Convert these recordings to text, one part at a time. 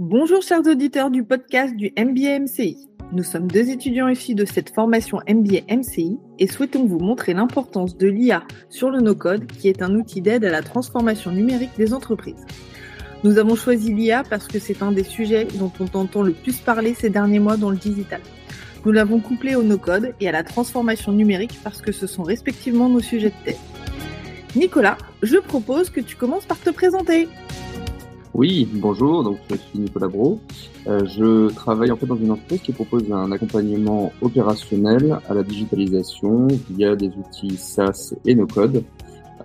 Bonjour chers auditeurs du podcast du MBA MCI. Nous sommes deux étudiants issus de cette formation MBA MCI et souhaitons vous montrer l'importance de l'IA sur le no-code qui est un outil d'aide à la transformation numérique des entreprises. Nous avons choisi l'IA parce que c'est un des sujets dont on entend le plus parler ces derniers mois dans le digital. Nous l'avons couplé au no-code et à la transformation numérique parce que ce sont respectivement nos sujets de tête. Nicolas, je propose que tu commences par te présenter. Oui, bonjour, donc je suis Nicolas Bro. Euh, je travaille en fait dans une entreprise qui propose un accompagnement opérationnel à la digitalisation via des outils SaaS et no-code.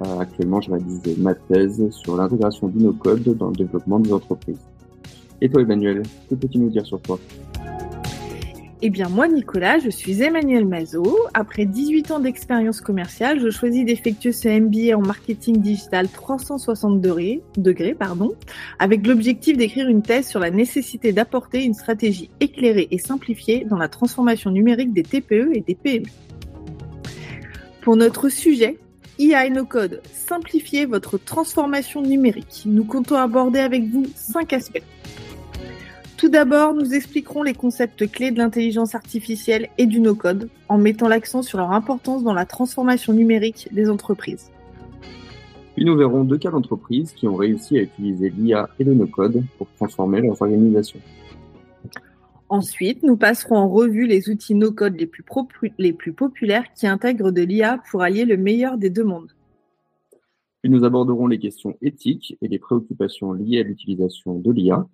Euh, actuellement, je réalise ma thèse sur l'intégration du no-code dans le développement des entreprises. Et toi, Emmanuel, que peux-tu nous dire sur toi? Eh bien, moi, Nicolas, je suis Emmanuel Mazot. Après 18 ans d'expérience commerciale, je choisis d'effectuer ce MBA en marketing digital 360 degrés, pardon, avec l'objectif d'écrire une thèse sur la nécessité d'apporter une stratégie éclairée et simplifiée dans la transformation numérique des TPE et des PME. Pour notre sujet, IA et no code, simplifiez votre transformation numérique. Nous comptons aborder avec vous cinq aspects. Tout d'abord, nous expliquerons les concepts clés de l'intelligence artificielle et du no-code en mettant l'accent sur leur importance dans la transformation numérique des entreprises. Puis nous verrons deux cas d'entreprises qui ont réussi à utiliser l'IA et le no-code pour transformer leurs organisations. Ensuite, nous passerons en revue les outils no-code les, les plus populaires qui intègrent de l'IA pour allier le meilleur des deux mondes. Puis nous aborderons les questions éthiques et les préoccupations liées à l'utilisation de l'IA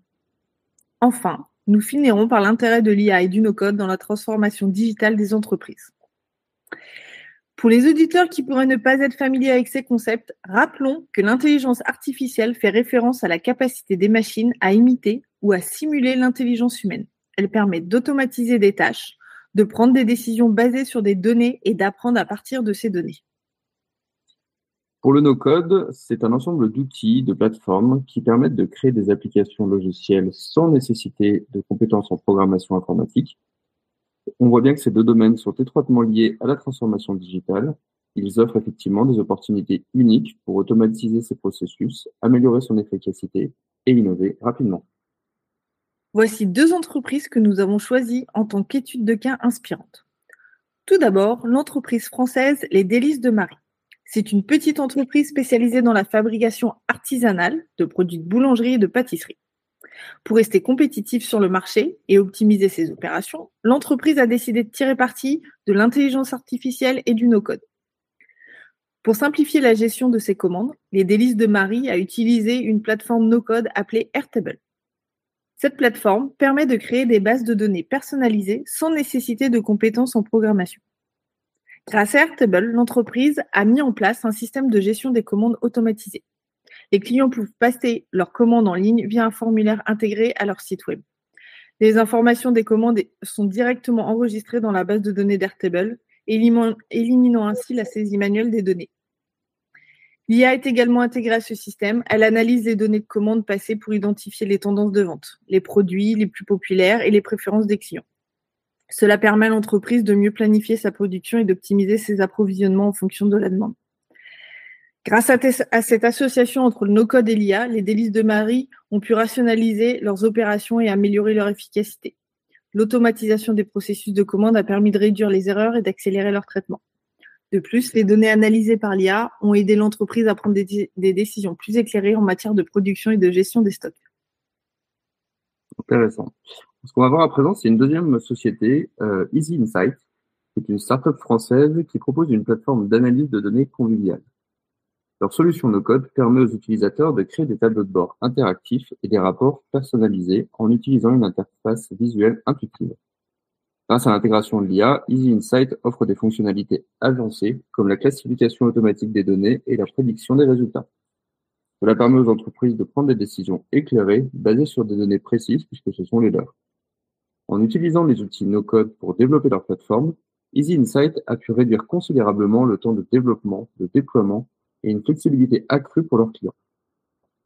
Enfin, nous finirons par l'intérêt de l'IA et du no-code dans la transformation digitale des entreprises. Pour les auditeurs qui pourraient ne pas être familiers avec ces concepts, rappelons que l'intelligence artificielle fait référence à la capacité des machines à imiter ou à simuler l'intelligence humaine. Elle permet d'automatiser des tâches, de prendre des décisions basées sur des données et d'apprendre à partir de ces données. Pour le no-code, c'est un ensemble d'outils, de plateformes qui permettent de créer des applications logicielles sans nécessiter de compétences en programmation informatique. On voit bien que ces deux domaines sont étroitement liés à la transformation digitale. Ils offrent effectivement des opportunités uniques pour automatiser ces processus, améliorer son efficacité et innover rapidement. Voici deux entreprises que nous avons choisies en tant qu'étude de cas inspirante. Tout d'abord, l'entreprise française Les Délices de Marie. C'est une petite entreprise spécialisée dans la fabrication artisanale de produits de boulangerie et de pâtisserie. Pour rester compétitif sur le marché et optimiser ses opérations, l'entreprise a décidé de tirer parti de l'intelligence artificielle et du no-code. Pour simplifier la gestion de ses commandes, les délices de Marie a utilisé une plateforme no-code appelée Airtable. Cette plateforme permet de créer des bases de données personnalisées sans nécessiter de compétences en programmation. Grâce à Airtable, l'entreprise a mis en place un système de gestion des commandes automatisé. Les clients peuvent passer leurs commandes en ligne via un formulaire intégré à leur site web. Les informations des commandes sont directement enregistrées dans la base de données d'Airtable, éliminant ainsi la saisie manuelle des données. L'IA est également intégrée à ce système. Elle analyse les données de commandes passées pour identifier les tendances de vente, les produits les plus populaires et les préférences des clients. Cela permet à l'entreprise de mieux planifier sa production et d'optimiser ses approvisionnements en fonction de la demande. Grâce à, cette association entre le no-code et l'IA, les délices de Marie ont pu rationaliser leurs opérations et améliorer leur efficacité. L'automatisation des processus de commande a permis de réduire les erreurs et d'accélérer leur traitement. De plus, les données analysées par l'IA ont aidé l'entreprise à prendre des, des, décisions plus éclairées en matière de production et de gestion des stocks. Intéressant. Ce qu'on va voir à présent, c'est une deuxième société, euh, Easy Insight, qui est une startup française qui propose une plateforme d'analyse de données conviviales. Leur solution no-code permet aux utilisateurs de créer des tableaux de bord interactifs et des rapports personnalisés en utilisant une interface visuelle intuitive. Grâce à l'intégration de l'IA, Easy Insight offre des fonctionnalités avancées comme la classification automatique des données et la prédiction des résultats. Cela permet aux entreprises de prendre des décisions éclairées basées sur des données précises puisque ce sont les leurs. En utilisant les outils no-code pour développer leur plateforme, Easy Insight a pu réduire considérablement le temps de développement, de déploiement et une flexibilité accrue pour leurs clients.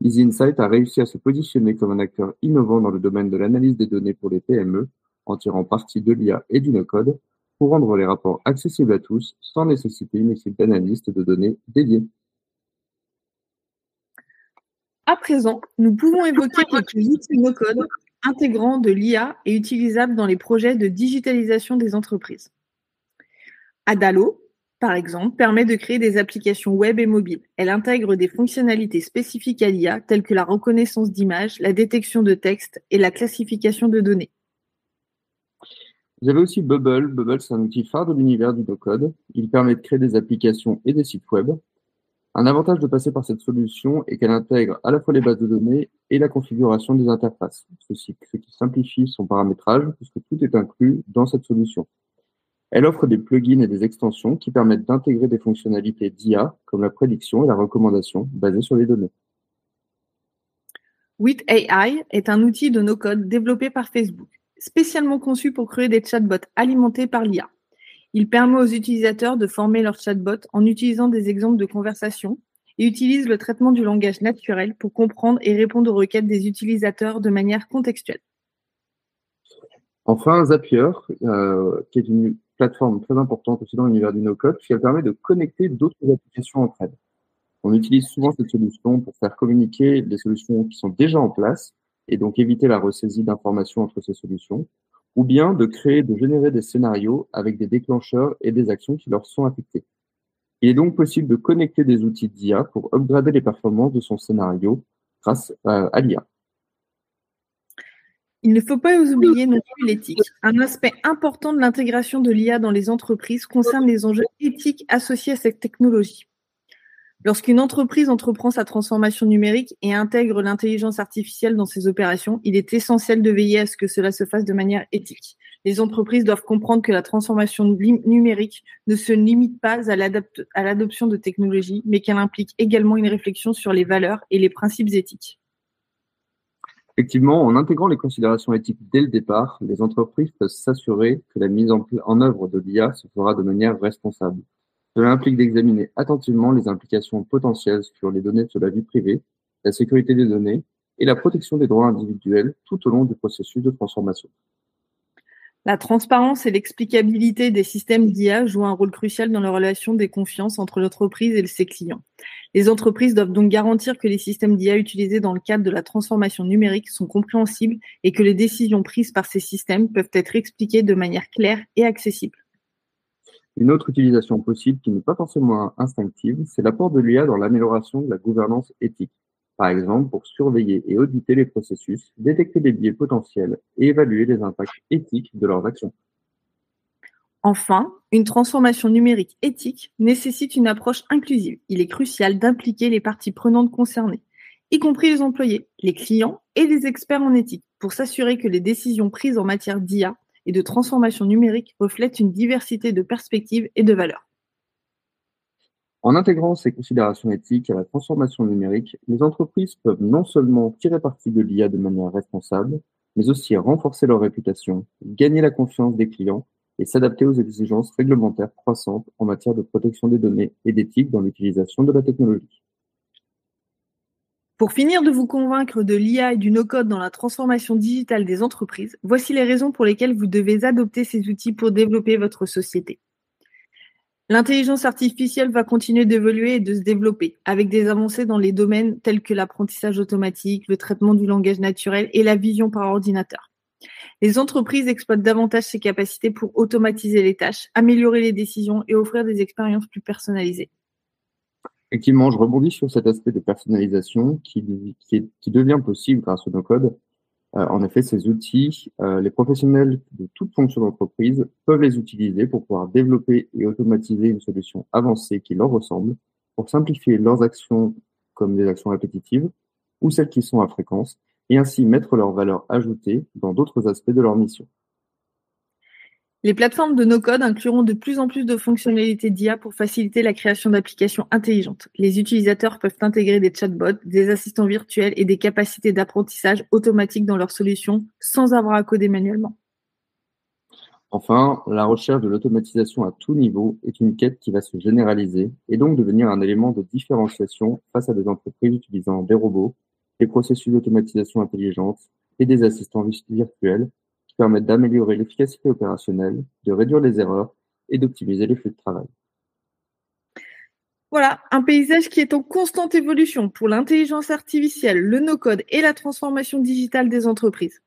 Easy Insight a réussi à se positionner comme un acteur innovant dans le domaine de l'analyse des données pour les PME, en tirant parti de l'IA et du no-code pour rendre les rapports accessibles à tous sans nécessiter une équipe d'analystes de données dédiée. À présent, nous pouvons évoquer quelques outils no-code intégrant de l'IA et utilisables dans les projets de digitalisation des entreprises. Adalo, par exemple, permet de créer des applications web et mobiles. Elle intègre des fonctionnalités spécifiques à l'IA telles que la reconnaissance d'images, la détection de texte et la classification de données. Vous avez aussi Bubble. Bubble, c'est un outil phare de l'univers du no-code. Il permet de créer des applications et des sites web. Un avantage de passer par cette solution est qu'elle intègre à la fois les bases de données et la configuration des interfaces, ce qui simplifie son paramétrage puisque tout est inclus dans cette solution. Elle offre des plugins et des extensions qui permettent d'intégrer des fonctionnalités d'IA comme la prédiction et la recommandation basées sur les données. With AI est un outil de no-code développé par Facebook, spécialement conçu pour créer des chatbots alimentés par l'IA. Il permet aux utilisateurs de former leur chatbot en utilisant des exemples de conversation et utilise le traitement du langage naturel pour comprendre et répondre aux requêtes des utilisateurs de manière contextuelle. Enfin, Zapier, euh, qui est une plateforme très importante aussi dans l'univers du no-code, qui permet de connecter d'autres applications entre elles. On utilise souvent cette solution pour faire communiquer des solutions qui sont déjà en place et donc éviter la ressaisie d'informations entre ces solutions ou bien de créer, de générer des scénarios avec des déclencheurs et des actions qui leur sont affectées. Il est donc possible de connecter des outils d'IA pour upgrader les performances de son scénario grâce à l'IA. Il ne faut pas oublier non plus l'éthique. Un aspect important de l'intégration de l'IA dans les entreprises concerne les enjeux éthiques associés à cette technologie. Lorsqu'une entreprise entreprend sa transformation numérique et intègre l'intelligence artificielle dans ses opérations, il est essentiel de veiller à ce que cela se fasse de manière éthique. Les entreprises doivent comprendre que la transformation numérique ne se limite pas à l'adoption de technologies, mais qu'elle implique également une réflexion sur les valeurs et les principes éthiques. Effectivement, en intégrant les considérations éthiques dès le départ, les entreprises peuvent s'assurer que la mise en œuvre de l'IA se fera de manière responsable. Cela implique d'examiner attentivement les implications potentielles sur les données de la vie privée, la sécurité des données et la protection des droits individuels tout au long du processus de transformation. La transparence et l'explicabilité des systèmes d'IA jouent un rôle crucial dans la relation des confiances entre l'entreprise et ses clients. Les entreprises doivent donc garantir que les systèmes d'IA utilisés dans le cadre de la transformation numérique sont compréhensibles et que les décisions prises par ces systèmes peuvent être expliquées de manière claire et accessible. Une autre utilisation possible qui n'est pas forcément instinctive, c'est l'apport de l'IA dans l'amélioration de la gouvernance éthique. Par exemple, pour surveiller et auditer les processus, détecter les biais potentiels et évaluer les impacts éthiques de leurs actions. Enfin, une transformation numérique éthique nécessite une approche inclusive. Il est crucial d'impliquer les parties prenantes concernées, y compris les employés, les clients et les experts en éthique, pour s'assurer que les décisions prises en matière d'IA et de transformation numérique reflètent une diversité de perspectives et de valeurs. En intégrant ces considérations éthiques à la transformation numérique, les entreprises peuvent non seulement tirer parti de l'IA de manière responsable, mais aussi renforcer leur réputation, gagner la confiance des clients et s'adapter aux exigences réglementaires croissantes en matière de protection des données et d'éthique dans l'utilisation de la technologie. Pour finir de vous convaincre de l'IA et du no-code dans la transformation digitale des entreprises, voici les raisons pour lesquelles vous devez adopter ces outils pour développer votre société. L'intelligence artificielle va continuer d'évoluer et de se développer, avec des avancées dans les domaines tels que l'apprentissage automatique, le traitement du langage naturel et la vision par ordinateur. Les entreprises exploitent davantage ces capacités pour automatiser les tâches, améliorer les décisions et offrir des expériences plus personnalisées. Effectivement, je rebondis sur cet aspect de personnalisation qui, devient possible grâce au no-code. Euh, en effet, ces outils, euh, les professionnels de toute fonction d'entreprise peuvent les utiliser pour pouvoir développer et automatiser une solution avancée qui leur ressemble, pour simplifier leurs actions comme des actions répétitives ou celles qui sont à fréquence, et ainsi mettre leur valeur ajoutée dans d'autres aspects de leur mission. Les plateformes de no-code incluront de plus en plus de fonctionnalités d'IA pour faciliter la création d'applications intelligentes. Les utilisateurs peuvent intégrer des chatbots, des assistants virtuels et des capacités d'apprentissage automatique dans leurs solutions sans avoir à coder manuellement. Enfin, la recherche de l'automatisation à tout niveau est une quête qui va se généraliser et donc devenir un élément de différenciation face à des entreprises utilisant des robots, des processus d'automatisation intelligente et des assistants virtuels permettent d'améliorer l'efficacité opérationnelle, de réduire les erreurs et d'optimiser les flux de travail. Voilà, un paysage qui est en constante évolution pour l'intelligence artificielle, le no-code et la transformation digitale des entreprises.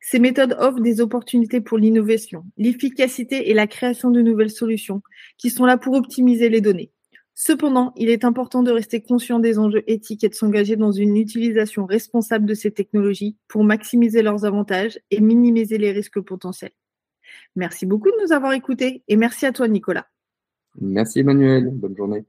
Ces méthodes offrent des opportunités pour l'innovation, l'efficacité et la création de nouvelles solutions qui sont là pour optimiser les données. Cependant, il est important de rester conscient des enjeux éthiques et de s'engager dans une utilisation responsable de ces technologies pour maximiser leurs avantages et minimiser les risques potentiels. Merci beaucoup de nous avoir écoutés et merci à toi Nicolas. Merci Emmanuel, bonne journée.